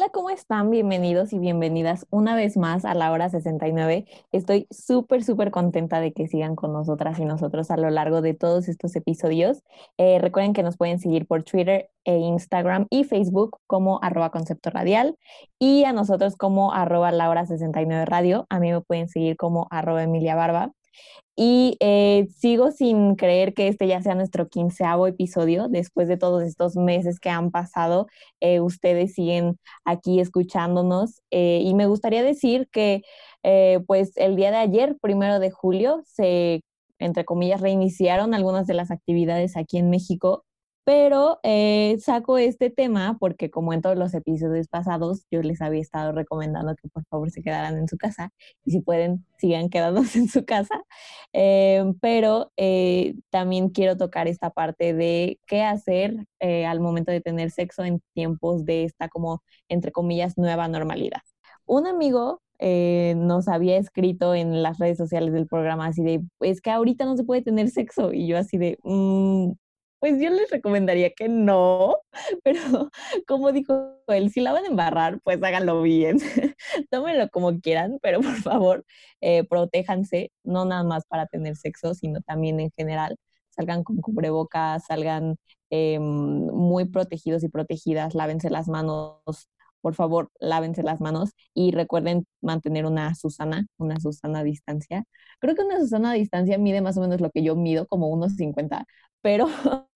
Hola, ¿cómo están? Bienvenidos y bienvenidas una vez más a la hora 69. Estoy súper, súper contenta de que sigan con nosotras y nosotros a lo largo de todos estos episodios. Eh, recuerden que nos pueden seguir por Twitter e Instagram y Facebook como arroba concepto radial y a nosotros como arroba la hora 69 radio. A mí me pueden seguir como arroba Emilia Barba. Y eh, sigo sin creer que este ya sea nuestro quinceavo episodio. Después de todos estos meses que han pasado, eh, ustedes siguen aquí escuchándonos. Eh, y me gustaría decir que, pues, el día de ayer, primero de julio, se, entre comillas, reiniciaron algunas de las actividades aquí en México pero eh, saco este tema porque como en todos los episodios pasados, yo les había estado recomendando que por favor se quedaran en su casa y si pueden, sigan quedándose en su casa. Eh, pero eh, también quiero tocar esta parte de qué hacer al momento de tener sexo en tiempos de esta como, entre comillas, nueva normalidad. Un amigo nos había escrito en las redes sociales del programa así de, es que ahorita no se puede tener sexo. Y yo así de, mm, pues yo les recomendaría que no, pero como dijo él, si la van a embarrar, pues háganlo bien. Tómenlo como quieran, pero por favor, eh, protéjanse, no nada más para tener sexo, sino también en general. Salgan con cubrebocas, salgan em, muy protegidos y protegidas, lávense las manos, por favor, lávense las manos y recuerden mantener una Susana, una Susana a distancia. Creo que una Susana a distancia mide más o menos lo que yo mido, como unos 50, pero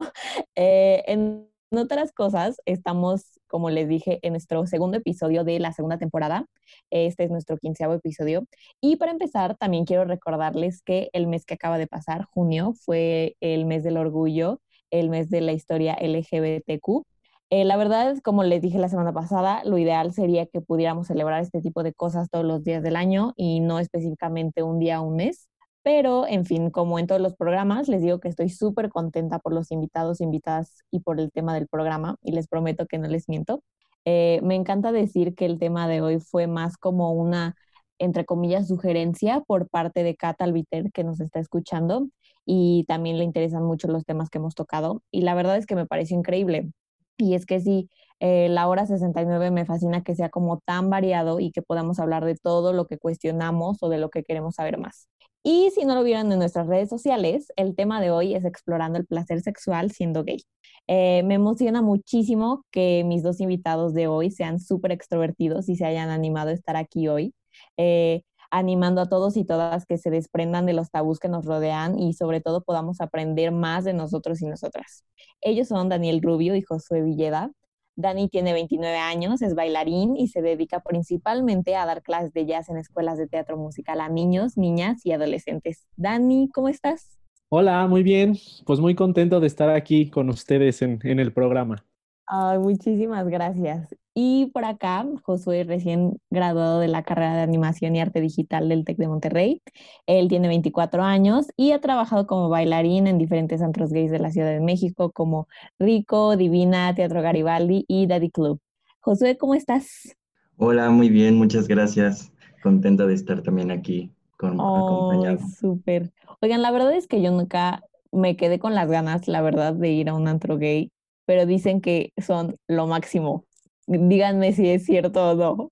eh, en otras cosas, estamos, como les dije, en nuestro segundo episodio de la segunda temporada. Este es nuestro quinceavo episodio. Y para empezar, también quiero recordarles que el mes que acaba de pasar, junio, fue el mes del orgullo, el mes de la historia LGBTQ. Eh, la verdad como les dije la semana pasada, lo ideal sería que pudiéramos celebrar este tipo de cosas todos los días del año y no específicamente un día o un mes. Pero, en fin, como en todos los programas, les digo que estoy súper contenta por los invitados, invitadas y por el tema del programa y les prometo que no les miento. Eh, me encanta decir que el tema de hoy fue más como una, entre comillas, sugerencia por parte de Cata Albiter que nos está escuchando y también le interesan mucho los temas que hemos tocado y la verdad es que me pareció increíble. Y es que sí, eh, la hora 69 me fascina que sea como tan variado y que podamos hablar de todo lo que cuestionamos o de lo que queremos saber más. Y si no lo vieron en nuestras redes sociales, el tema de hoy es explorando el placer sexual siendo gay. Eh, me emociona muchísimo que mis dos invitados de hoy sean súper extrovertidos y se hayan animado a estar aquí hoy, eh, animando a todos y todas que se desprendan de los tabús que nos rodean y sobre todo podamos aprender más de nosotros y nosotras. Ellos son Daniel Rubio y Josué Villeda. Dani tiene 29 años, es bailarín y se dedica principalmente a dar clases de jazz en escuelas de teatro musical a niños, niñas y adolescentes. Dani, ¿cómo estás? Hola, muy bien. Pues muy contento de estar aquí con ustedes en, en el programa. Ay, muchísimas gracias. Y por acá, Josué, recién graduado de la carrera de animación y arte digital del TEC de Monterrey. Él tiene 24 años y ha trabajado como bailarín en diferentes antros gays de la Ciudad de México, como Rico, Divina, Teatro Garibaldi y Daddy Club. Josué, ¿cómo estás? Hola, muy bien, muchas gracias. Contenta de estar también aquí con oh, acompañado. Súper. Oigan, la verdad es que yo nunca me quedé con las ganas, la verdad, de ir a un antro gay pero dicen que son lo máximo. Díganme si es cierto o no.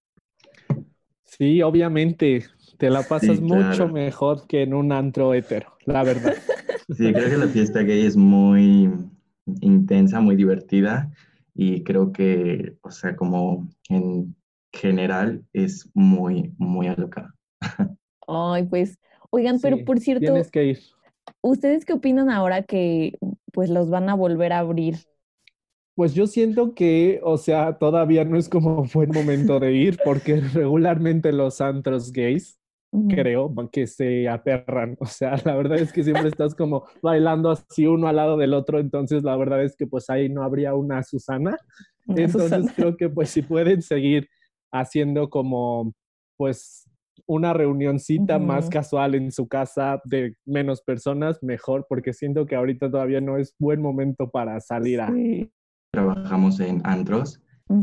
Sí, obviamente, te la pasas mucho mejor que en un antro hetero, la verdad. Sí, creo que la fiesta gay es muy intensa, muy divertida y creo que, o sea, como en general es muy, muy alocada. Ay, pues, oigan, pero por cierto, tienes que ir. ¿Ustedes qué opinan ahora que pues los van a volver a abrir? Pues yo siento que, o sea, todavía no es como buen momento de ir, porque regularmente los antros gays, creo, que se aperran. O sea, la verdad es que siempre estás como bailando así uno al lado del otro, entonces la verdad es que pues ahí no habría una Susana. entonces creo que pues si pueden seguir haciendo como, pues, una reunioncita más casual en su casa de menos personas, mejor, porque siento que ahorita todavía no es buen momento para salir a... Trabajamos en antros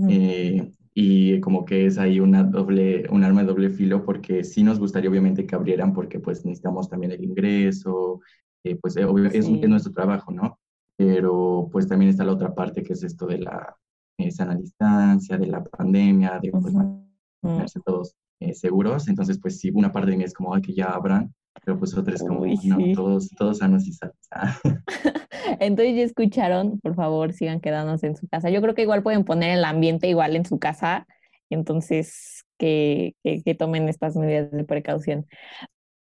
eh, y como que es ahí una doble, un arma de doble filo, porque sí nos gustaría obviamente que abrieran, porque pues necesitamos también el ingreso, eh, pues eh, es, es, nuestro trabajo, ¿no? Pero pues también está la otra parte que es esto de la sana distancia, de la pandemia, de pues, mantenerse todos eh, seguros. Entonces, pues sí, una parte de mí es como, ay, que ya abran, pero pues otra es como, no, todos, todos sanos y sanos. Entonces ya escucharon, por favor, sigan quedándose en su casa. Yo creo que igual pueden poner el ambiente igual en su casa, entonces que, que, tomen estas medidas de precaución.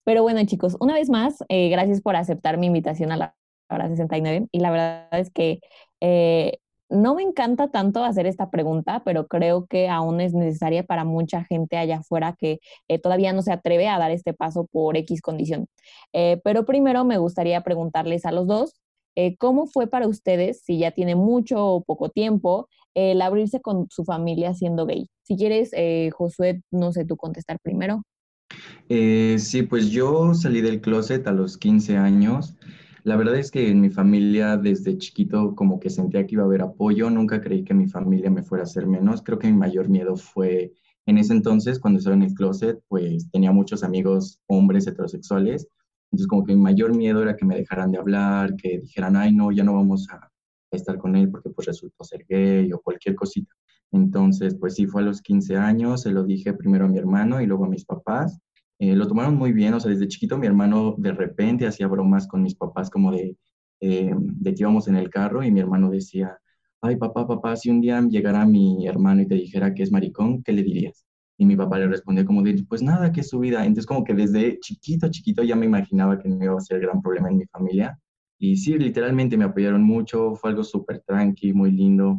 Pero bueno, chicos, una vez más, eh, gracias por aceptar mi invitación a la hora 69. Y la verdad es que eh, no me encanta tanto hacer esta pregunta, pero creo que aún es necesaria para mucha gente allá afuera que eh, todavía no se atreve a dar este paso por X condición. Eh, pero primero me gustaría preguntarles a los dos, eh, ¿cómo fue para ustedes, si ya tiene mucho o poco tiempo, el abrirse con su familia siendo gay? Si quieres, Josué, no sé tú contestar primero. sí, pues yo salí del closet a los 15 años. La verdad es que en mi familia desde chiquito como que sentía que iba a haber apoyo, nunca creí que mi familia me fuera a hacer menos. Creo que mi mayor miedo fue en ese entonces, cuando estaba en el closet, pues tenía muchos amigos hombres heterosexuales. Entonces como que mi mayor miedo era que me dejaran de hablar, que dijeran, ay no, ya no vamos a, estar con él porque pues resultó ser gay o cualquier cosita. Entonces, pues sí, fue a los 15 años, se lo dije primero a mi hermano y luego a mis papás. Eh, lo tomaron muy bien, o sea, desde chiquito mi hermano de repente hacía bromas con mis papás como de, eh, de que íbamos en el carro y mi hermano decía, ay papá, papá, si un día llegara mi hermano y te dijera que es maricón, ¿qué le dirías? Y mi papá le respondía como de, pues nada, que es su vida. Entonces como que desde chiquito, chiquito ya me imaginaba que no iba a ser gran problema en mi familia. Y sí, literalmente me apoyaron mucho, fue algo súper tranqui, muy lindo.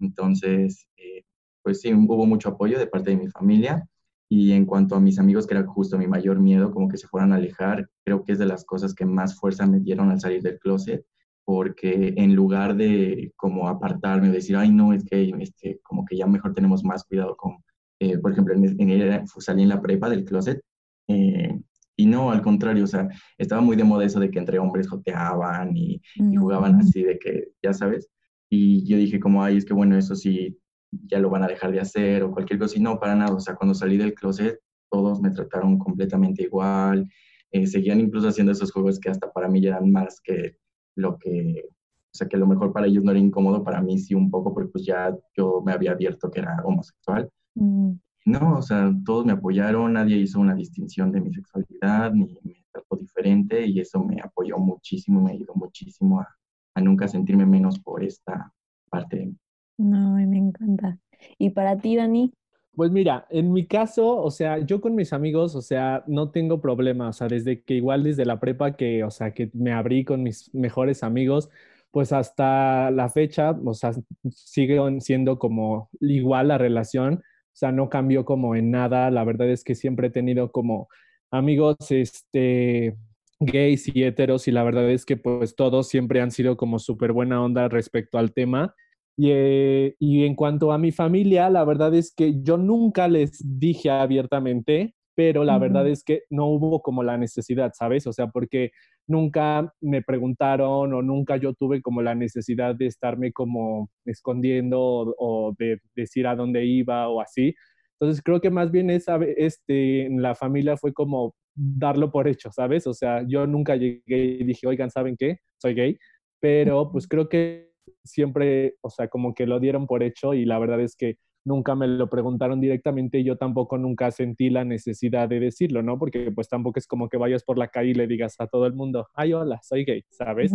Entonces, eh, pues sí, hubo mucho apoyo de parte de mi familia. Y en cuanto a mis amigos, que era justo mi mayor miedo, como que se fueran a alejar, creo que es de las cosas que más fuerza me dieron al salir del closet, porque en lugar de como apartarme, decir, ay, no, es que este, como que ya mejor tenemos más cuidado con, eh, por ejemplo, en, en, salí en la prepa del closet, eh, y no, al contrario, o sea, estaba muy de moda eso de que entre hombres joteaban y, y jugaban así, de que, ya sabes, y yo dije como, ay, es que bueno, eso sí, ya lo van a dejar de hacer o cualquier cosa. Y no, para nada. O sea, cuando salí del closet, todos me trataron completamente igual. Eh, seguían incluso haciendo esos juegos que hasta para mí ya eran más que lo que, o sea, que lo mejor para ellos no era incómodo, para mí sí un poco, porque pues ya yo me había abierto que era homosexual. Mm. No, o sea, todos me apoyaron, nadie hizo una distinción de mi sexualidad, ni me trató diferente, y eso me apoyó muchísimo, me ayudó muchísimo a, a nunca sentirme menos por esta parte de mí. No, me encanta. ¿Y para ti, Dani? Pues mira, en mi caso, o sea, yo con mis amigos, o sea, no tengo problema, o sea, desde que igual desde la prepa que, o sea, que me abrí con mis mejores amigos, pues hasta la fecha, o sea, siguen siendo como igual la relación, o sea, no cambió como en nada, la verdad es que siempre he tenido como amigos, este, gays y heteros y la verdad es que pues todos siempre han sido como súper buena onda respecto al tema eh, y, en cuanto a mi familia, la verdad es que yo nunca les dije abiertamente, pero la verdad es que no hubo como la necesidad, ¿sabes? O sea, porque nunca me preguntaron o nunca yo tuve como la necesidad de estarme como escondiendo o, de decir a dónde iba o así. Entonces creo que más bien esa, este, en la familia fue como darlo por hecho, ¿sabes? O sea, yo nunca llegué y dije, oigan, ¿saben qué? Soy gay, pero pues creo que siempre, o sea, como que lo dieron por hecho y la verdad es que nunca me lo preguntaron directamente y yo tampoco nunca sentí la necesidad de decirlo, ¿no? Porque pues tampoco es como que vayas por la calle y le digas a todo el mundo, ay, hola, soy gay, ¿sabes?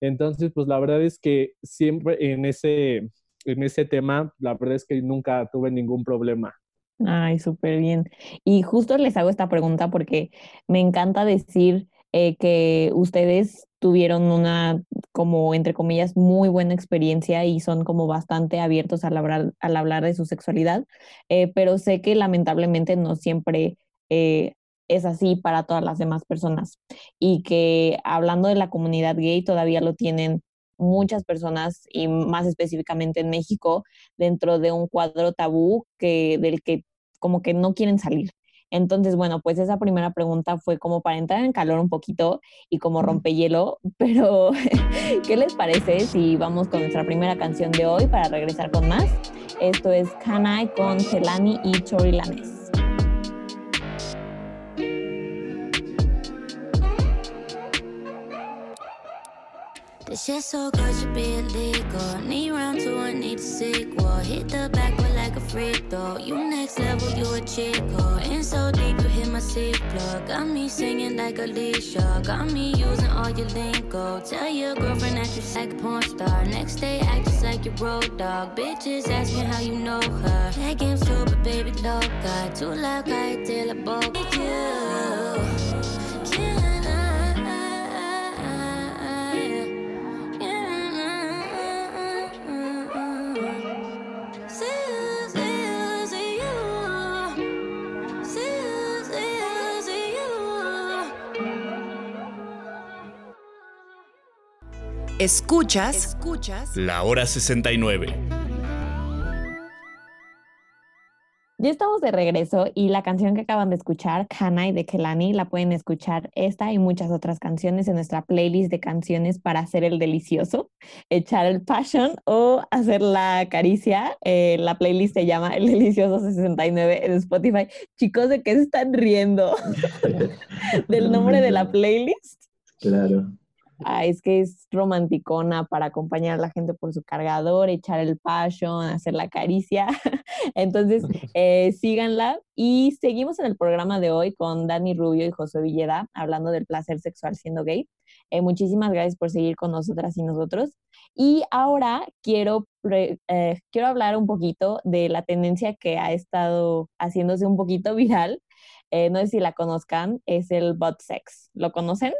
Entonces, pues la verdad es que siempre en ese, en ese tema, la verdad es que nunca tuve ningún problema. Ay, súper bien. Y justo les hago esta pregunta porque me encanta decir eh, que ustedes tuvieron una, como entre comillas, muy buena experiencia y son como bastante abiertos al hablar, al hablar de su sexualidad, eh, pero sé que lamentablemente no siempre eh, es así para todas las demás personas y que hablando de la comunidad gay todavía lo tienen muchas personas y más específicamente en México dentro de un cuadro tabú que del que como que no quieren salir. Entonces, bueno, pues esa primera pregunta fue como para entrar en calor un poquito y como rompehielo, pero ¿qué les parece si vamos con nuestra primera canción de hoy para regresar con más? Esto es Kanai con Celani y Chorilanes. This shit so good, should be illegal. Need round two, I need a sequel. Hit the back like You next level, you a chico. Oh. In so deep, you hit my seat plug. Got me singing like Alicia. Oh. Got me using all your lingo. Tell your girlfriend that you like a porn star. Next day, act just like your road dog. Bitches asking how you know her. That game's super, baby, loca. Too loud, I tell a boca. You. Escuchas, Escuchas La Hora 69. Ya estamos de regreso y la canción que acaban de escuchar, Kanai de Kelani, la pueden escuchar esta y muchas otras canciones en nuestra playlist de canciones para hacer el delicioso, echar el passion o hacer la caricia. Eh, la playlist se llama El Delicioso 69 en Spotify. Chicos, ¿de qué se están riendo? ¿Del nombre de la playlist? Claro es que es romanticona para acompañar a la gente por su cargador, echar el passion, hacer la caricia. Entonces, eh, síganla. Y seguimos en el programa de hoy con Dani Rubio y José Villeda hablando del placer sexual siendo gay. Eh, muchísimas gracias por seguir con nosotras y nosotros. Y ahora quiero, eh, quiero hablar un poquito de la tendencia que ha estado haciéndose un poquito viral. no sé si la conozcan, es el butt sex. ¿Lo conocen?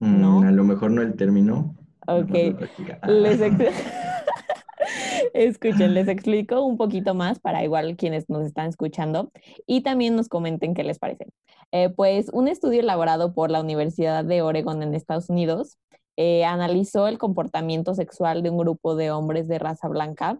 ¿No? Mm, a lo mejor no el término. Ok. Les Escuchen, les explico un poquito más para igual quienes nos están escuchando y también nos comenten qué les parece. Eh, pues un estudio elaborado por la Universidad de Oregon en Estados Unidos eh, analizó el comportamiento sexual de un grupo de hombres de raza blanca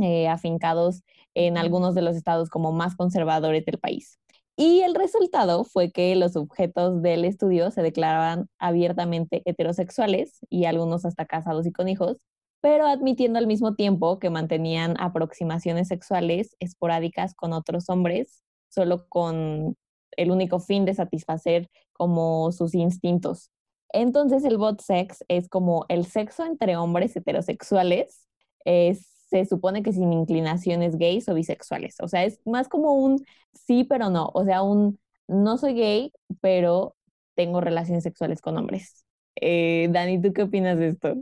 eh, afincados en algunos de los estados como más conservadores del país. Y el resultado fue que los objetos del estudio se declaraban abiertamente heterosexuales y algunos hasta casados y con hijos, pero admitiendo al mismo tiempo que mantenían aproximaciones sexuales esporádicas con otros hombres, solo con el único fin de satisfacer como sus instintos. Entonces el bot sex es como el sexo entre hombres heterosexuales, es se supone que sin inclinaciones gays o bisexuales. O sea, es más como un sí, pero no. O sea, un no soy gay, pero tengo relaciones sexuales con hombres. Eh, Dani, ¿tú qué opinas de esto?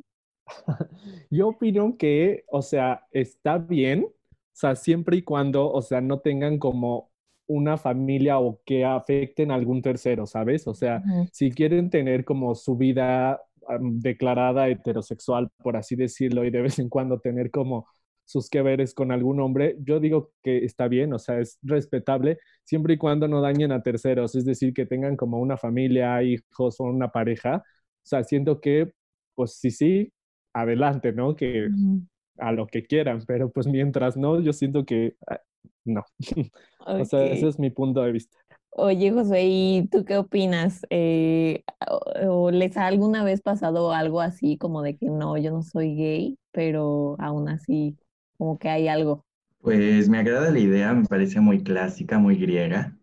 Yo opino que, o sea, está bien, o sea, siempre y cuando, o sea, no tengan como una familia o que afecten a algún tercero, ¿sabes? O sea, si quieren tener como su vida declarada heterosexual, por así decirlo, y de vez en cuando tener como sus que veres con algún hombre, yo digo que está bien, o sea, es respetable siempre y cuando no dañen a terceros, es decir, que tengan como una familia, hijos o una pareja. O sea, siento que, pues sí, sí, adelante, ¿no? Que a lo que quieran, pero pues mientras no, yo siento que ah, no. o sea, ese es mi punto de vista. Oye, José, ¿y tú qué opinas? Eh, o, ¿Les ha alguna vez pasado algo así como de que no, yo no soy gay, pero aún así como que hay algo? Pues me agrada la idea, me parece muy clásica, muy griega,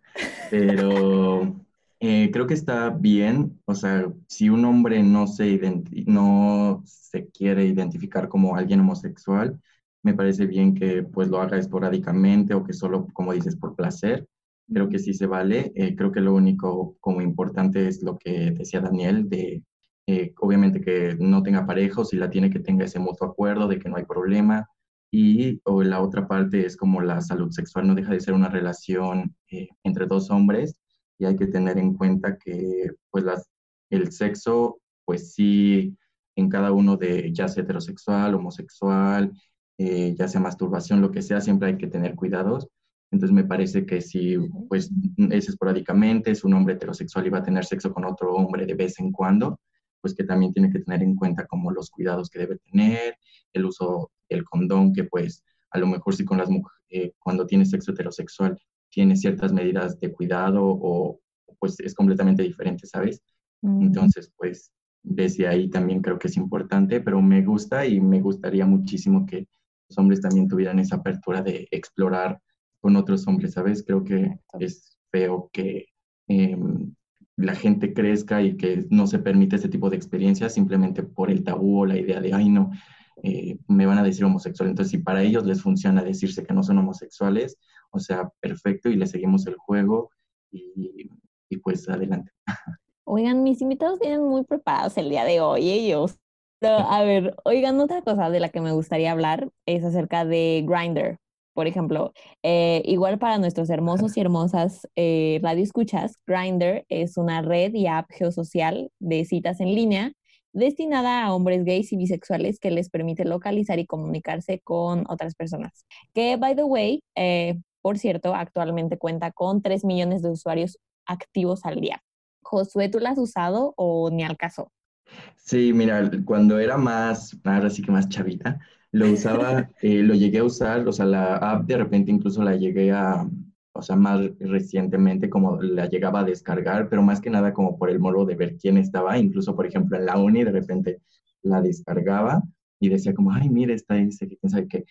pero eh, creo que está bien, o sea, si un hombre no se, no se quiere identificar como alguien homosexual, me parece bien que pues lo haga esporádicamente o que solo, como dices, por placer creo que sí se vale. Eh, creo que lo único como importante es lo que decía Daniel, de eh, obviamente que no tenga pareja o si la tiene que tenga ese mutuo acuerdo de que no hay problema. Y o la otra parte es como la salud sexual, no deja de ser una relación eh, entre dos hombres y hay que tener en cuenta que pues las, el sexo, pues sí, en cada uno de ya sea heterosexual, homosexual, ya sea masturbación, lo que sea, siempre hay que tener cuidados entonces me parece que si pues es esporádicamente, es un hombre heterosexual y va a tener sexo con otro hombre de vez en cuando, pues que también tiene que tener en cuenta como los cuidados que debe tener, el uso del condón, que pues a lo mejor sí con las mujeres, eh, cuando tiene sexo heterosexual, tiene ciertas medidas de cuidado o pues es completamente diferente, ¿sabes? Entonces, pues desde ahí también creo que es importante, pero me gusta y me gustaría muchísimo que los hombres también tuvieran esa apertura de explorar con otros hombres, ¿sabes? Creo que es feo que em, la gente crezca y que no se permite este tipo de experiencias simplemente por el tabú o la idea de, ay, no, eh, me van a decir homosexual. Entonces, si para ellos les funciona decirse que no son homosexuales, o sea, perfecto y le seguimos el juego y, y pues adelante. Oigan, mis invitados vienen muy preparados el día de hoy, ellos. a ver, oigan, otra cosa de la que me gustaría hablar es acerca de Grinder. Por ejemplo, eh, igual para nuestros hermosos y hermosas eh, radioescuchas, Grinder es una red y app geosocial de citas en línea destinada a hombres gays y bisexuales que les permite localizar y comunicarse con otras personas. Que, by the way, eh, por cierto, actualmente cuenta con 3 millones de usuarios activos al día. Josué, ¿tú la has usado o ni al caso? Sí, mira, cuando era más, ahora sí que más chavita, lo usaba, eh, lo llegué a usar, o sea, la app de repente incluso la llegué a, o sea, más recientemente como la llegaba a descargar, pero más que nada como por el modo de ver quién estaba, incluso por ejemplo en la uni de repente la descargaba y decía como, ay, mira, está ese, quién sabe qué.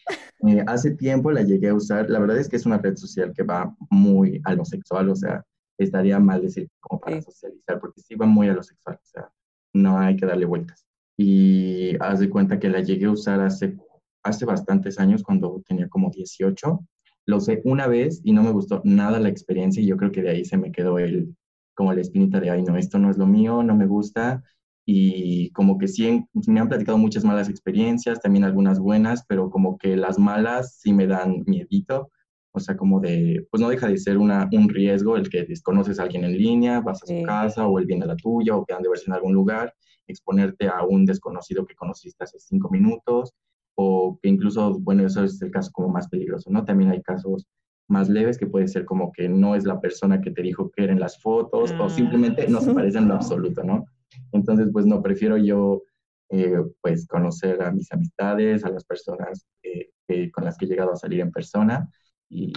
Eh, hace tiempo la llegué a usar, la verdad es que es una red social que va muy a lo sexual, o sea, estaría mal decir como para socializar, porque sí va muy a lo sexual, o sea, no hay que darle vueltas. Y haz de cuenta que la llegué a usar hace, hace bastantes años, cuando tenía como 18. Lo usé una vez y no me gustó nada la experiencia y yo creo que de ahí se me quedó el, como la espinita de, ay, no, esto no es lo mío, no me gusta. Y como que sí, me han platicado muchas malas experiencias, también algunas buenas, pero como que las malas sí me dan miedito o sea, como de, pues no deja de ser una, un riesgo el que desconoces a alguien en línea, vas a su casa o él viene a la tuya o quedan de verse en algún lugar, exponerte a un desconocido que conociste hace cinco minutos o que incluso, bueno, eso es el caso como más peligroso, ¿no? También hay casos más leves que puede ser como que no es la persona que te dijo que eran las fotos o simplemente no se ah. parecen en lo absoluto, ¿no? Entonces, pues no, prefiero yo, eh, pues, conocer a mis amistades, a las personas eh, con las que he llegado a salir en persona y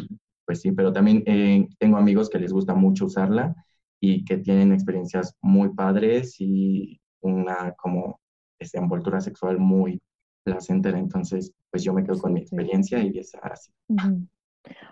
pues sí, pero también eh, tengo amigos que les gusta mucho usarla y que tienen experiencias muy padres y una como esta envoltura sexual muy placentera. Entonces, pues yo me quedo con mi experiencia y es así.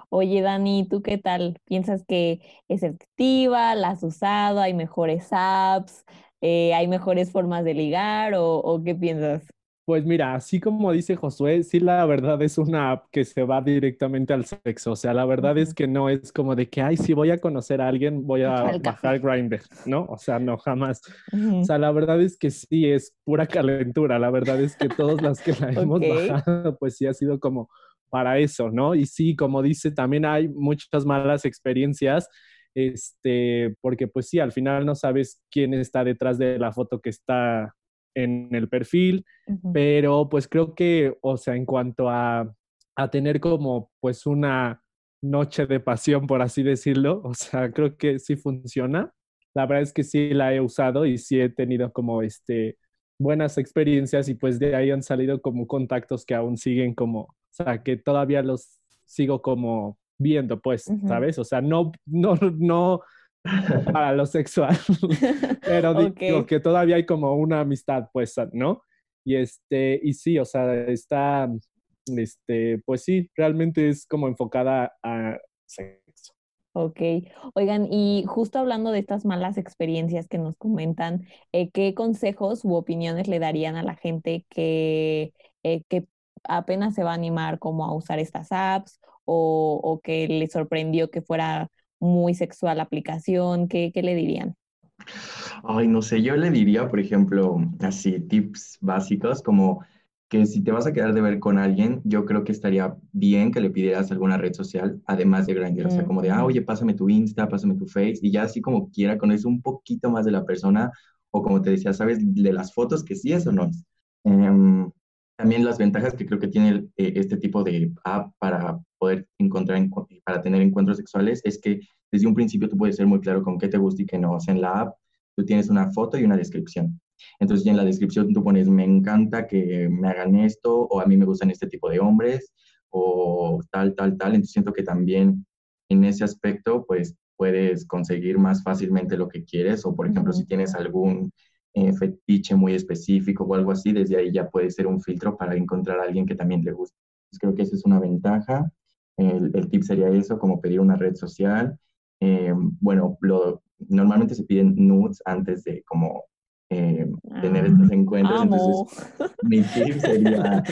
Oye, Dani, ¿tú qué tal? ¿Piensas que es efectiva? ¿La has usado? ¿Hay mejores apps? Eh, ¿Hay mejores formas de ligar? ¿O, o qué piensas? Pues mira, así como dice Josué, sí la verdad es una app que se va directamente al sexo. O sea, la verdad es que no es como de que, ay, si voy a conocer a alguien, voy a bajar Grindr, ¿no? O sea, no, jamás. O sea, la verdad es que sí es pura calentura. La verdad es que todas las que la hemos bajado, pues sí ha sido como para eso, ¿no? Y sí, como dice, también hay muchas malas experiencias este, porque pues sí, al final no sabes quién está detrás de la foto que está en el perfil, pero pues creo que, o sea, en cuanto a, a tener como pues una noche de pasión, por así decirlo, o sea, creo que sí funciona. La verdad es que sí la he usado y sí he tenido como este buenas experiencias y pues de ahí han salido como contactos que aún siguen como, o sea, que todavía los sigo como viendo, pues, ¿sabes? O sea, no, no, no para lo sexual, pero digo que todavía hay como una amistad, pues, ¿no? Y este, y sí, o sea, está, este, pues sí, realmente es como enfocada a sexo. Ok, oigan, y justo hablando de estas malas experiencias que nos comentan, eh, ¿qué consejos u opiniones le darían a la gente que, eh, que apenas se va a animar como a usar estas apps o, o que le sorprendió que fuera muy sexual la aplicación? ¿Qué, qué le dirían? Ay, no sé, yo le diría, por ejemplo, así tips básicos como que si te vas a quedar de ver con alguien, yo creo que estaría bien que le pidieras alguna red social, además de Grindr, o sea, como de, ah, oye, pásame tu Insta, pásame tu Face, y ya así como quiera conocer un poquito más de la persona, o como te decía, sabes, de las fotos, que sí es o no es. Em, también las ventajas que creo que tiene eh, este tipo de app para poder encontrar, para tener encuentros sexuales, es que desde un principio tú puedes ser muy claro con qué te gusta y qué no. O sea, en la app tú tienes una foto y una descripción. Entonces ya en la descripción tú pones, me encanta que me hagan esto, o a mí me gustan este tipo de hombres, o tal, tal, tal. Entonces siento que también en ese aspecto, pues puedes conseguir más fácilmente lo que quieres o, por ejemplo, si tienes algún eh, fetiche muy específico o algo así, desde ahí ya puede ser un filtro para encontrar a alguien que también le guste. creo que esa es una ventaja. El, el tip sería eso, como pedir una red social. Eh, bueno, lo, normalmente se piden nudes antes de como eh, tener estos ah, encuentros. Entonces, mi tip sería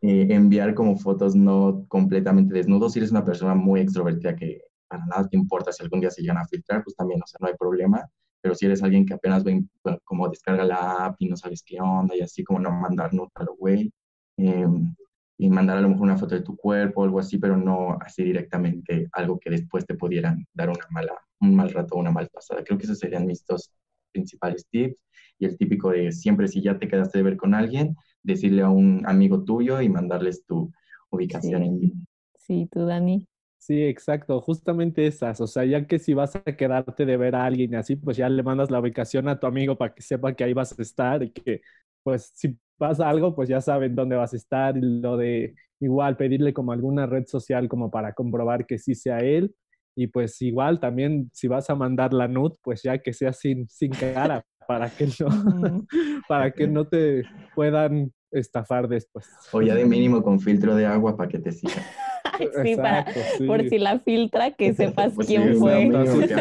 enviar como fotos no completamente desnudos. Si eres una persona muy extrovertida que para nada te importa si algún día se llegan a filtrar, pues también, o sea, no hay problema. Pero si eres alguien que apenas ve, como descarga la app y no sabes qué onda y así como no mandar nota a lo güey, em, y mandar a lo mejor una foto de tu cuerpo o algo así, pero no así directamente algo que después te pudieran dar una mala, un mal rato o una mal pasada. Creo que esos serían mis dos principales tips. Y el típico de siempre si ya te quedaste de ver con alguien, decirle a un amigo tuyo y mandarles tu ubicación en vivo. Sí, tú, Dani. Sí, exacto, justamente esas, o sea, ya que si vas a quedarte de ver a alguien y así, pues ya le mandas la ubicación a tu amigo para que sepa que ahí vas a estar y que, pues, si pasa algo, pues ya saben dónde vas a estar y lo de igual pedirle como alguna red social como para comprobar que sí sea él y pues igual también si vas a mandar la nud, pues ya que sea sin, sin cara para que no, para que no te puedan estafar después. O ya de mínimo con filtro de agua para que te sigan. sí, para, por si la filtra, que sepas pues quién fue.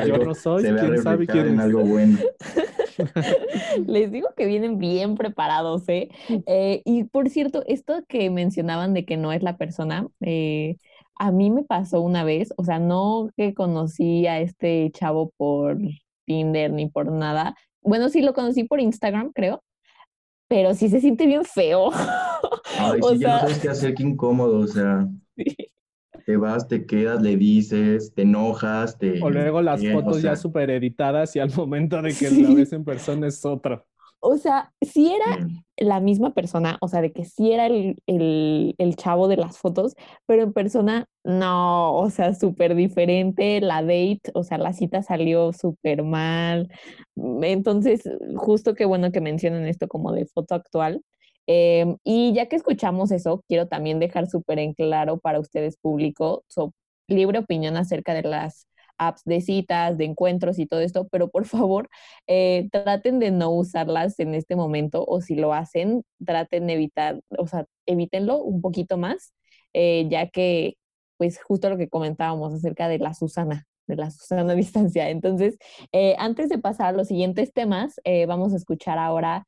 yo no soy, quién sabe quién en algo bueno. Les digo que vienen bien preparados, ¿eh? ¿eh? Y por cierto, esto que mencionaban de que no es la persona, eh, a mí me pasó una vez, o sea, no que conocí a este chavo por Tinder ni por nada. Bueno, sí lo conocí por Instagram, creo, pero sí se siente bien feo. Ay, o sea, ya no sabes qué hacer, qué incómodo, o sea. Sí te vas, te quedas, le dices, te enojas, te... O luego las fotos ya súper editadas y al momento de que la ves en persona es otra. O sea, si era la misma persona, o sea, de que sí era el, el, el chavo de las fotos, pero en persona no, o sea, súper diferente, la date, o sea, la cita salió súper mal. Entonces, justo qué bueno que mencionen esto como de foto actual, Em, y ya que escuchamos eso, quiero también dejar súper en claro para ustedes público su libre opinión acerca de las apps de citas, de encuentros y todo esto, pero por favor eh, traten de no usarlas en este momento o si lo hacen, traten de evitar, o sea, evítenlo un poquito más, eh, ya que pues justo lo que comentábamos acerca de la Susana, de la Susana distancia. Entonces, eh, antes de pasar a los siguientes temas, vamos a escuchar ahora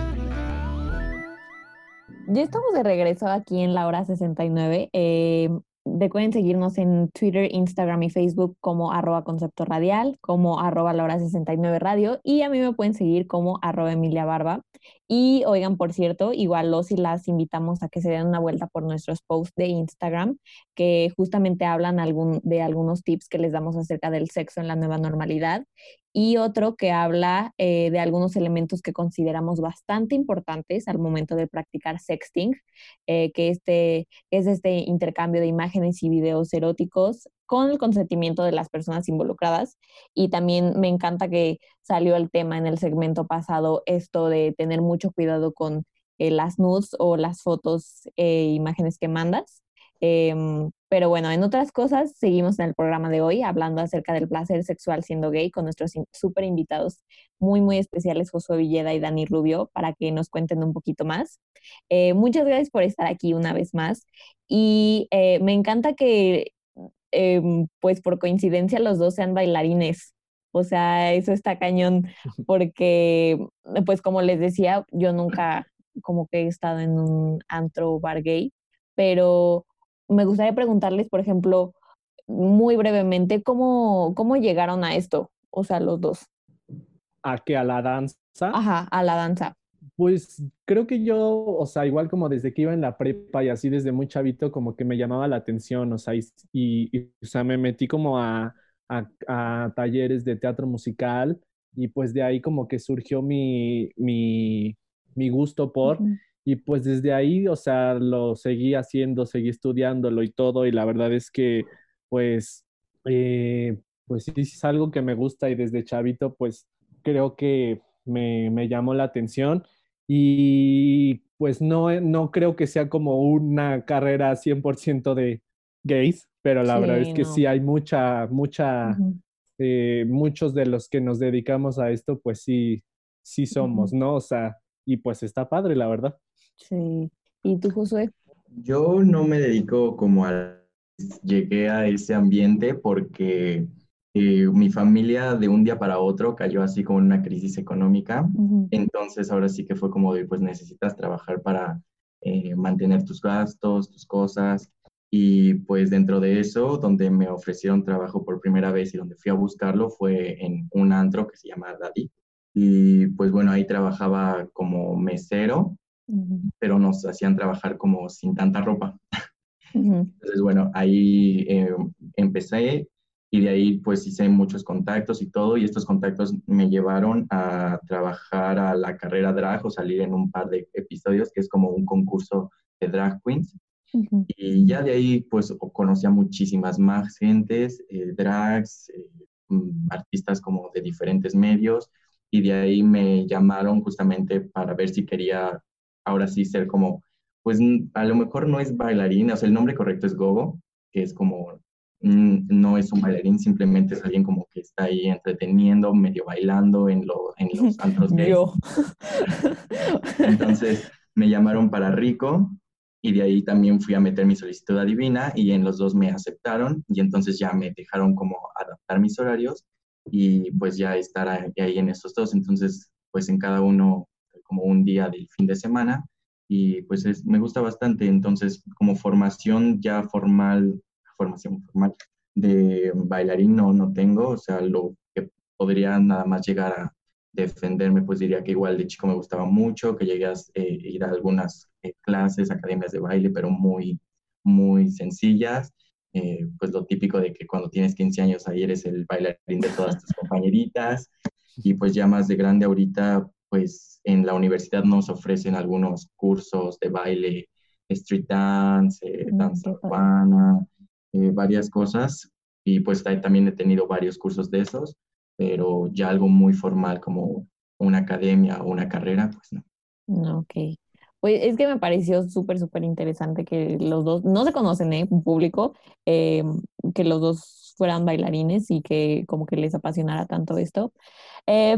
Ya estamos de regreso aquí en La Hora 69. Eh, Recuerden seguirnos en Twitter, Instagram y Facebook como arroba concepto radial, como arroba la hora 69 radio y a mí me pueden seguir como arroba Emilia Barba. Y oigan, por cierto, igual los y las invitamos a que se den una vuelta por nuestros posts de Instagram que justamente hablan de algunos tips que les damos acerca del sexo en la nueva normalidad. Y otro que habla eh, de algunos elementos que consideramos bastante importantes al momento de practicar sexting, eh, que este, es este intercambio de imágenes y videos eróticos con el consentimiento de las personas involucradas. Y también me encanta que salió el tema en el segmento pasado, esto de tener mucho cuidado con eh, las nudes o las fotos e imágenes que mandas. Em, pero bueno, en otras cosas, seguimos en el programa de hoy hablando acerca del placer sexual siendo gay con nuestros súper invitados muy, muy especiales, Josué Villeda y Dani Rubio, para que nos cuenten un poquito más. Eh, muchas gracias por estar aquí una vez más. Y me encanta que em, pues por coincidencia los dos sean bailarines. O sea, eso está cañón porque, pues como les decía, yo nunca como que he estado en un antro bar gay, pero me gustaría preguntarles, por ejemplo, muy brevemente, ¿cómo, cómo llegaron a esto? O sea, los dos. ¿A qué? ¿A la danza? Ajá, a la danza. Pues creo que yo, o sea, igual como desde que iba en la prepa y así desde muy chavito, como que me llamaba la atención, o sea, y, o sea, me metí como a, a, talleres de teatro musical y pues de ahí como que surgió mi, mi, mi gusto por, y pues desde ahí, o sea, lo seguí haciendo, seguí estudiándolo y todo, y la verdad es que pues, eh, pues sí, es algo que me gusta y desde chavito, pues creo que me, me llamó la atención y pues no, no creo que sea como una carrera 100% de gays, pero la verdad es que sí hay mucha, mucha, eh, muchos de los que nos dedicamos a esto, pues sí, sí somos, ¿no? O sea, y pues está padre, la verdad. Sí. ¿Y tú, Josué? Yo no me dedico como a... Llegué a ese ambiente porque eh, mi familia de un día para otro cayó así como en una crisis económica. Entonces ahora sí que fue como de, pues necesitas trabajar para eh, mantener tus gastos, tus cosas. Y pues dentro de eso, donde me ofrecieron trabajo por primera vez y donde fui a buscarlo fue en un antro que se llama Daddy. Y pues bueno, ahí trabajaba como mesero pero nos hacían trabajar como sin tanta ropa. Entonces, bueno, ahí eh, empecé y de ahí pues hice muchos contactos y todo, y estos contactos me llevaron a trabajar a la carrera drag o salir en un par de episodios, que es como un concurso de drag queens. Y ya de ahí pues conocí a muchísimas más gentes, eh, drags, eh, mm, artistas como de diferentes medios, y de ahí me llamaron justamente para ver si quería ahora sí ser como, pues a lo mejor no es bailarín, o sea, el nombre correcto es gogo, que es como, no es un bailarín, simplemente es alguien como que está ahí entreteniendo, medio bailando en, lo, en los antros gays. Yo. Entonces me llamaron para Rico y de ahí también fui a meter mi solicitud adivina y en los dos me aceptaron y entonces ya me dejaron como adaptar mis horarios y pues ya estar ahí en estos dos. Entonces, pues en cada uno como un día del fin de semana y pues es, me gusta bastante. Entonces, como formación ya formal, formación formal. De bailarín no, no tengo, o sea, lo que podría nada más llegar a defenderme, pues diría que igual de chico me gustaba mucho, que llegué a eh, ir a algunas eh, clases, academias de baile, pero muy, muy sencillas. Eh, pues lo típico de que cuando tienes 15 años ahí eres el bailarín de todas tus compañeritas. Y pues ya más de grande ahorita pues en la universidad nos ofrecen algunos cursos de baile, street dance, eh, danza urbana, eh, varias cosas. Y pues también he tenido varios cursos de esos, pero ya algo muy formal como una academia o una carrera, pues no. Ok. Pues es que me pareció súper, súper interesante que los dos, no se conocen, ¿eh? Público, eh, que los dos fueran bailarines y que como que les apasionara tanto esto.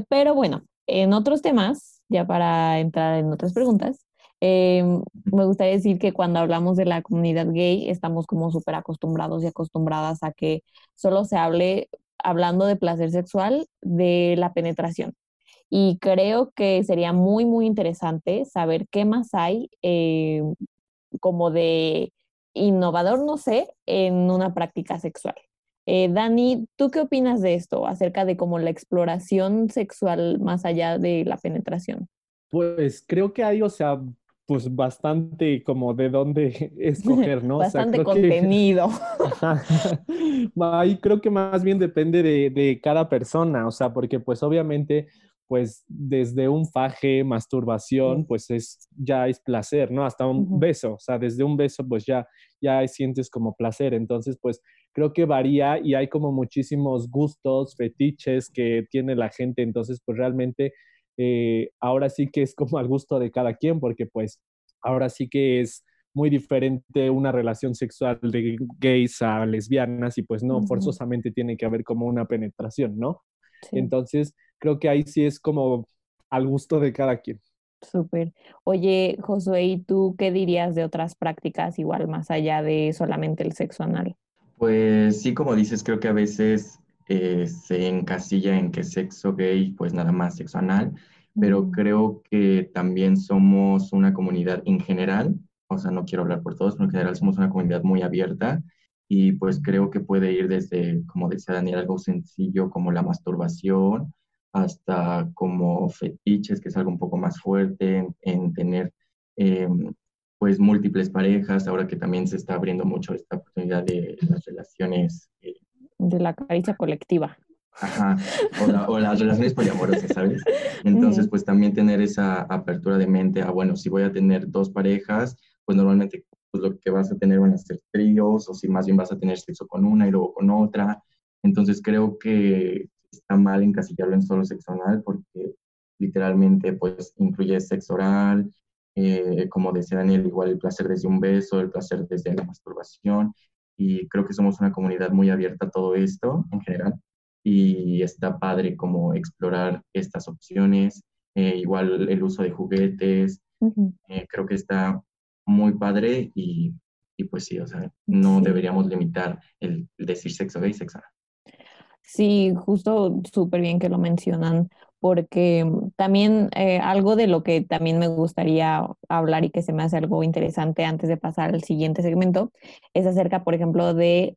pero bueno, en otros temas, ya para entrar en otras preguntas, em, me gustaría decir que cuando hablamos de la comunidad gay, estamos como súper acostumbrados y acostumbradas a que solo se hable, hablando de placer sexual, de la penetración. Y creo que sería muy, muy interesante saber qué más hay em, como de innovador, no sé, en una práctica sexual. Eh, Dani, ¿tú qué opinas de esto acerca de como la exploración sexual más allá de la penetración? Pues creo que hay, o sea, pues bastante como de dónde escoger, ¿no? bastante contenido. Ahí creo que más bien depende de, de, cada persona, o sea, porque pues obviamente pues desde un faje, masturbación, pues es, ya es placer, ¿no? Hasta un beso, o sea, desde un beso, pues ya, ya sientes como placer. Entonces, pues creo que varía y hay como muchísimos gustos, fetiches que tiene la gente. Entonces, pues realmente eh, ahora sí que es como al gusto de cada quien, porque pues ahora sí que es muy diferente una relación sexual de gays a lesbianas y pues no, forzosamente tiene que haber como una penetración, ¿no? Entonces, creo que ahí sí es como al gusto de cada quien. Súper. Oye, Josué, ¿y tú qué dirías de otras prácticas igual más allá de solamente el sexo anal? Pues sí, como dices, creo que a veces eh, se encasilla en que sexo gay, pues nada más sexo anal, pero creo que también somos una comunidad en general, o sea, no quiero hablar por todos, pero en general somos una comunidad muy abierta y pues creo que puede ir desde, como decía Daniel, algo sencillo como la masturbación hasta como fetiches, que es algo un poco más fuerte en, tener em, pues múltiples parejas, ahora que también se está abriendo mucho esta oportunidad de las relaciones. Eh, de la caricia colectiva. Ajá, o, las relaciones poliamorosas, ¿sabes? Entonces, pues también tener esa apertura de mente a, bueno, si voy a tener dos parejas, pues normalmente pues, lo que vas a tener van a ser tríos, o si más bien vas a tener sexo con una y luego con otra. Entonces, creo que está mal encasillarlo en solo sexo anal porque literalmente, pues, incluye sexo oral, eh, como decía Daniel, igual el placer desde un beso, el placer desde la masturbación, y creo que somos una comunidad muy abierta a todo esto en general y está padre como explorar estas opciones, eh, igual el uso de juguetes, eh, creo que está muy padre y, y pues sí, o sea, no deberíamos limitar el, decir sexo gay, sexo Sí, justo súper bien que lo mencionan, porque también eh, algo de lo que también me gustaría hablar y que se me hace algo interesante antes de pasar al siguiente segmento es acerca, por ejemplo, de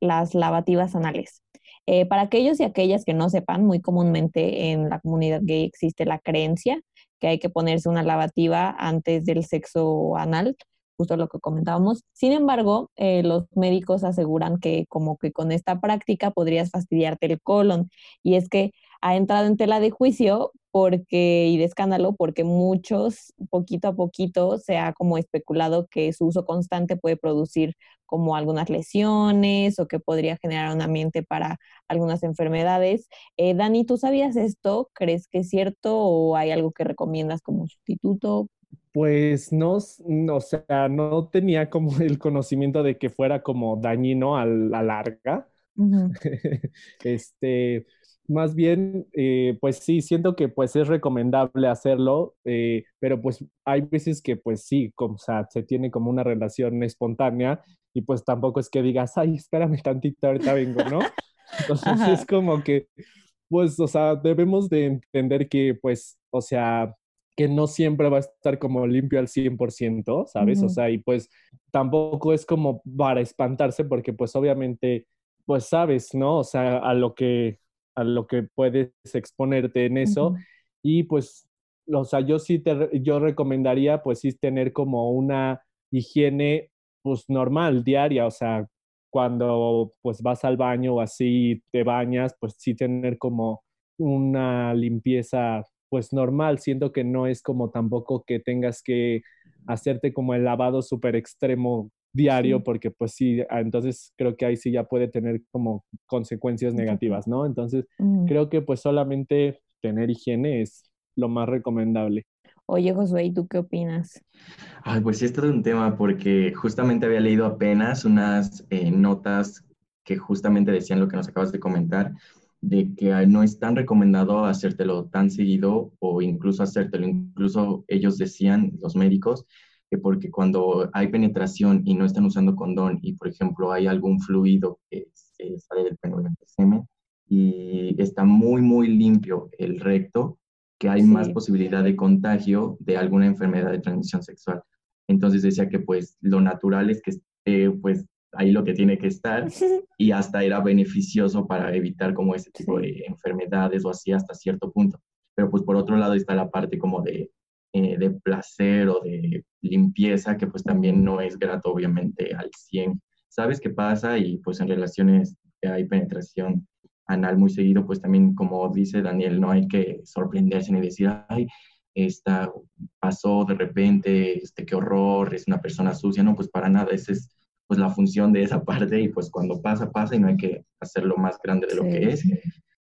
las lavativas anales. Eh, para aquellos y aquellas que no sepan, muy comúnmente en la comunidad gay existe la creencia que hay que ponerse una lavativa antes del sexo anal, justo lo que comentábamos. Sin embargo, eh, los médicos aseguran que como que con esta práctica podrías fastidiarte el colon. Y es que ha entrado en tela de juicio porque, y de escándalo porque muchos, poquito a poquito, se ha como especulado que su uso constante puede producir como algunas lesiones o que podría generar un ambiente para algunas enfermedades. Eh, Dani, ¿tú sabías esto? ¿Crees que es cierto o hay algo que recomiendas como sustituto? Pues no, o sea, no tenía como el conocimiento de que fuera como dañino a la larga. este, más bien, eh, pues sí, siento que pues es recomendable hacerlo, eh, pero pues hay veces que pues sí, como, o sea, se tiene como una relación espontánea y pues tampoco es que digas, ay, espérame tantito, ahorita vengo, ¿no? Entonces es como que, pues, o sea, debemos de entender que pues, o sea, que no siempre va a estar como limpio al 100%, ¿sabes? O sea, y pues tampoco es como para espantarse porque pues obviamente, pues sabes, ¿no? O sea, a lo que a lo que puedes exponerte en eso. Y pues, o sea, yo sí te, yo recomendaría pues sí tener como una higiene pues normal, diaria, o sea, cuando pues vas al baño o así te bañas, pues sí tener como una limpieza pues normal, siento que no es como tampoco que tengas que hacerte como el lavado súper extremo diario, porque pues sí, ah, entonces creo que ahí sí ya puede tener como consecuencias negativas, ¿no? Entonces creo que pues solamente tener higiene es lo más recomendable. Oye, Josué, ¿y tú qué opinas? Ay, pues sí, es todo un tema porque justamente había leído apenas unas eh, notas que justamente decían lo que nos acabas de comentar, de que no es tan recomendado hacértelo tan seguido o incluso hacértelo, incluso ellos decían, los médicos, porque cuando hay penetración y no están usando condón y, por ejemplo, hay algún fluido que sale del pene, semen, y está muy, muy limpio el recto, que hay más posibilidad de contagio de alguna enfermedad de transmisión sexual. Entonces decía que pues lo natural es que esté pues ahí lo que tiene que estar y hasta era beneficioso para evitar como ese tipo de enfermedades o así hasta cierto punto. Pero pues por otro lado está la parte como de eh, de placer o de limpieza, que pues también no es grato obviamente al 100. ¿Sabes qué pasa? Y pues en relaciones que hay penetración anal muy seguido, pues también como dice Daniel, no hay que sorprenderse ni decir, ay, esta pasó de repente, este, qué horror, es una persona sucia, no, pues para nada, esa es pues la función de esa parte y pues cuando pasa, pasa y no hay que hacerlo más grande de lo que es.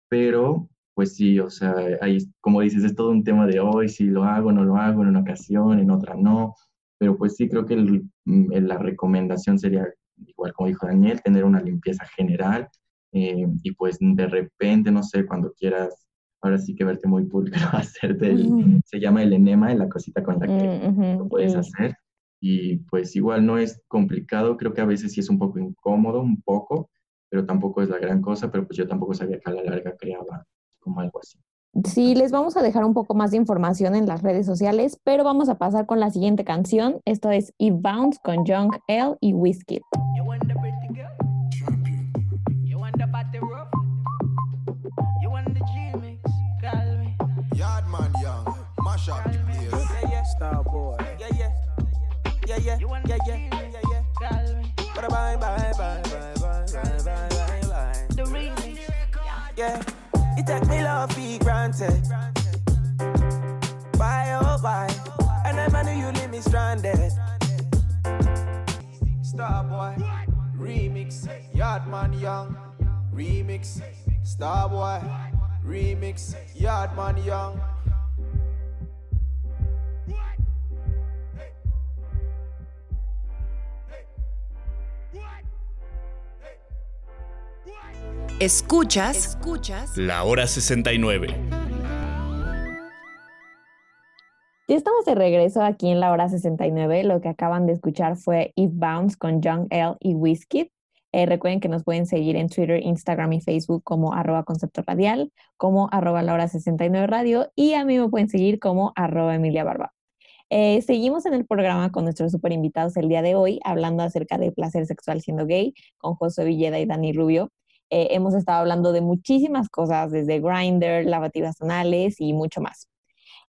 Pero pues sí, o sea, ahí, como dices, es todo un tema de hoy, si lo hago, no lo hago, en una ocasión, en otra no, pero pues sí, creo que mm, la recomendación sería, igual como dijo Daniel, tener una limpieza general eh, y pues de repente, no sé, cuando quieras, ahora sí que verte muy pulcro, hacerte, el, se llama el enema, la cosita con la que lo puedes hacer, y pues igual no es complicado, creo que a veces sí es un poco incómodo, un poco, pero tampoco es la gran cosa, pero pues yo tampoco sabía que a la larga creaba como algo así. Sí, les vamos a dejar un poco más de información en las redes sociales, pero vamos a pasar con la siguiente canción. Esto es Eve Bounce con Young L y Whiskey. Love for granted. Why, oh, why? I never knew you leave me stranded. Starboy, remix, Yardman Young, remix, Starboy, remix, Yardman Young. Escuchas, Escuchas La Hora 69. Ya estamos de regreso aquí en La Hora 69. Lo que acaban de escuchar fue Eve Bounce con Young L y Whiskey. Eh, recuerden que nos pueden seguir en Twitter, Instagram y Facebook como arroba concepto radial, como arroba la hora 69 radio y a mí me pueden seguir como arroba Emilia Barba. Eh, seguimos en el programa con nuestros super invitados el día de hoy, hablando acerca de placer sexual siendo gay, con José Villeda y Dani Rubio. Eh, hemos estado hablando de muchísimas cosas, desde grinder, lavativas anales y mucho más.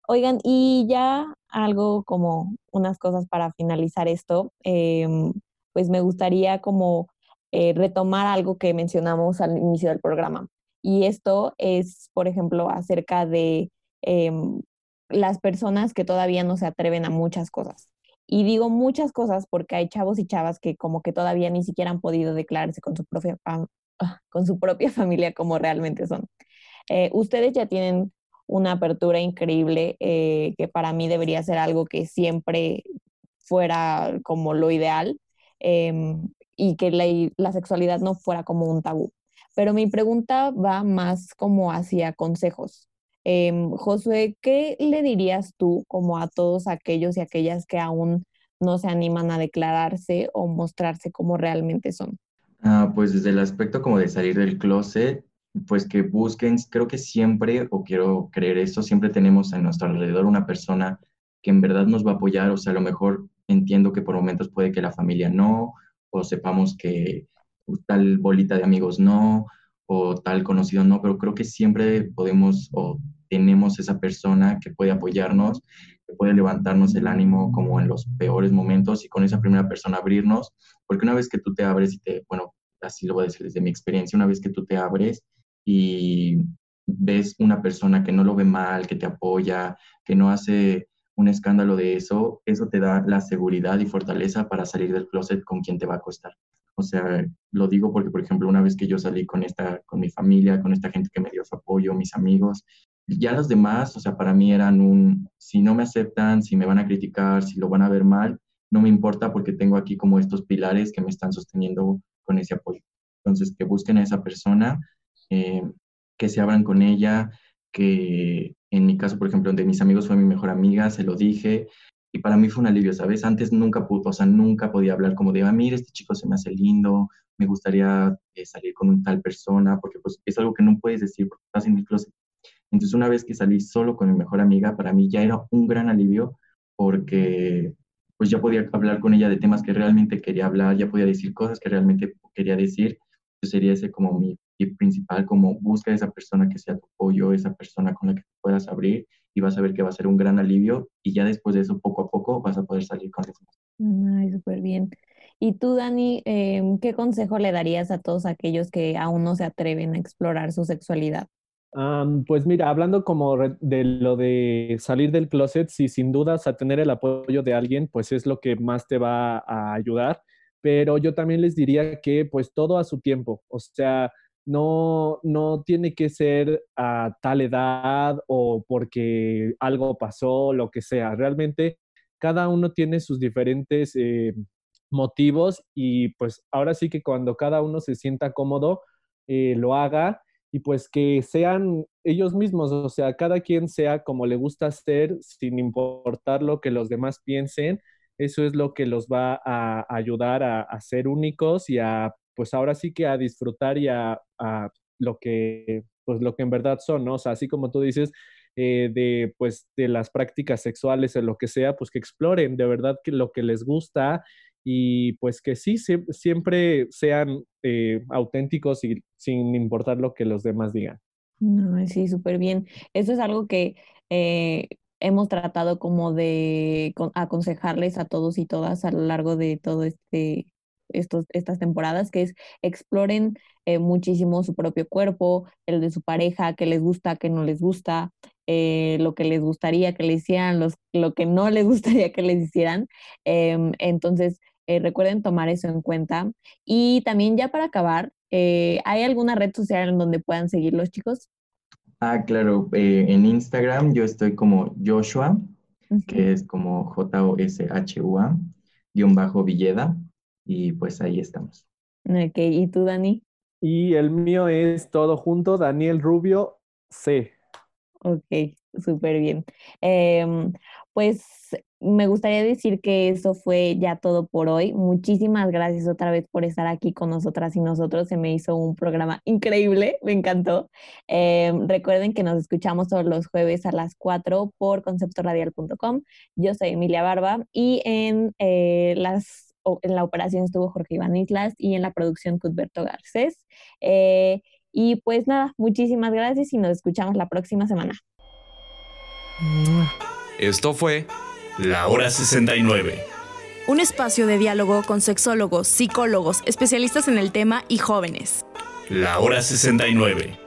Oigan, y ya algo como unas cosas para finalizar esto, em, pues me gustaría como eh, retomar algo que mencionamos al inicio del programa. Y esto es, por ejemplo, acerca de em, las personas que todavía no se atreven a muchas cosas. Y digo muchas cosas porque hay chavos y chavas que como que todavía ni siquiera han podido declararse con su propia, Ah, con su propia familia como realmente son. Eh, ustedes ya tienen una apertura increíble eh, que para mí debería ser algo que siempre fuera como lo ideal em, y que la, la, sexualidad no fuera como un tabú. Pero mi pregunta va más como hacia consejos. Eh, Josué, ¿qué le dirías tú como a todos aquellos y aquellas que aún no se animan a declararse o mostrarse como realmente son? Ah, pues desde el aspecto como de salir del closet, pues que busquen, creo que siempre, o quiero creer esto, siempre tenemos a nuestro alrededor una persona que en verdad nos va a apoyar, o sea, a lo mejor entiendo que por momentos puede que la familia no, o sepamos que tal bolita de amigos no, o tal conocido no, pero creo que siempre podemos o tenemos esa persona que puede apoyarnos, que puede levantarnos el ánimo como en los peores momentos y con esa primera persona abrirnos, porque una vez que tú te abres y te, bueno, así lo voy a decir desde mi experiencia, una vez que tú te abres y ves una persona que no lo ve mal, que te apoya, que no hace un escándalo de eso, eso te da la seguridad y fortaleza para salir del closet con quien te va a costar. O sea, lo digo porque, por ejemplo, una vez que yo salí con esta, con mi familia, con esta gente que me dio su apoyo, mis amigos, ya los demás, o sea, para mí eran un, si no me aceptan, si me van a criticar, si lo van a ver mal, no me importa porque tengo aquí como estos pilares que me están sosteniendo con ese apoyo. Entonces, que busquen a esa persona, eh, que se abran con ella, que en mi caso, por ejemplo, de mis amigos fue mi mejor amiga, se lo dije, y para mí fue un alivio, ¿sabes? Antes nunca pudo, o sea, nunca podía hablar como de, ah, mira, este chico se me hace lindo, me gustaría eh, salir con un tal persona, porque pues es algo que no puedes decir porque estás en el closet. Entonces, una vez que salí solo con mi mejor amiga, para mí ya era un gran alivio porque pues ya podía hablar con ella de temas que realmente quería hablar, ya podía decir cosas que realmente quería decir. Entonces sería ese como mi principal, como busca esa persona que sea tu apoyo, esa persona con la que puedas abrir y vas a ver que va a ser un gran alivio y ya después de eso, poco a poco, vas a poder salir con eso. Ay, súper bien. Y tú, Dani, em, ¿qué consejo le darías a todos aquellos que aún no se atreven a explorar su sexualidad? Pues mira, hablando como de lo de salir del closet, sí, sin dudas, a tener el apoyo de alguien, pues es lo que más te va a ayudar. Pero yo también les diría que pues todo a su tiempo, o sea, no, no tiene que ser a tal edad o porque algo pasó, lo que sea. Realmente cada uno tiene sus diferentes eh, motivos y pues ahora sí que cuando cada uno se sienta cómodo, eh, lo haga y pues que sean ellos mismos, o sea, cada quien sea como le gusta ser, sin importar lo que los demás piensen. eso es lo que los va a ayudar a, ser únicos y a, pues ahora sí que a disfrutar y a, lo que, pues lo que en verdad son. O sea, así como tú dices, eh, de, pues, de las prácticas sexuales o lo que sea, pues que exploren de verdad que lo que les gusta y pues que sí, siempre sean eh, auténticos y sin importar lo que los demás digan. sí, súper bien. Eso es algo que eh, hemos tratado como de aconsejarles a todos y todas a lo largo de todo este estos, estas temporadas, que es exploren eh, muchísimo su propio cuerpo, el de su pareja, qué les gusta, qué no les gusta, eh, lo que les gustaría que le hicieran, los, lo que no les gustaría que les hicieran. Em, entonces, eh, recuerden tomar eso en cuenta. Y también ya para acabar, ¿hay alguna red social en donde puedan seguir los chicos? Ah, claro, eh, en Instagram yo estoy como Joshua, que es como J-O-S-H-U-A, guion bajo Villeda, y pues ahí estamos. Ok, ¿y tú, Dani? Y el mío es todo junto, Daniel Rubio C. Ok, súper bien. Em, pues me gustaría decir que eso fue ya todo por hoy. Muchísimas gracias otra vez por estar aquí con nosotras y nosotros. Se me hizo un programa increíble, me encantó. Em, recuerden que nos escuchamos todos los jueves a las 4 por conceptoradial.com. Yo soy Emilia Barba y en, eh, las, en la operación estuvo Jorge Iván Islas y en la producción Cudberto Garcés. Eh, y pues nada, muchísimas gracias y nos escuchamos la próxima semana. Esto fue la Hora 69. Un espacio de diálogo con sexólogos, psicólogos, especialistas en el tema y jóvenes. La Hora 69.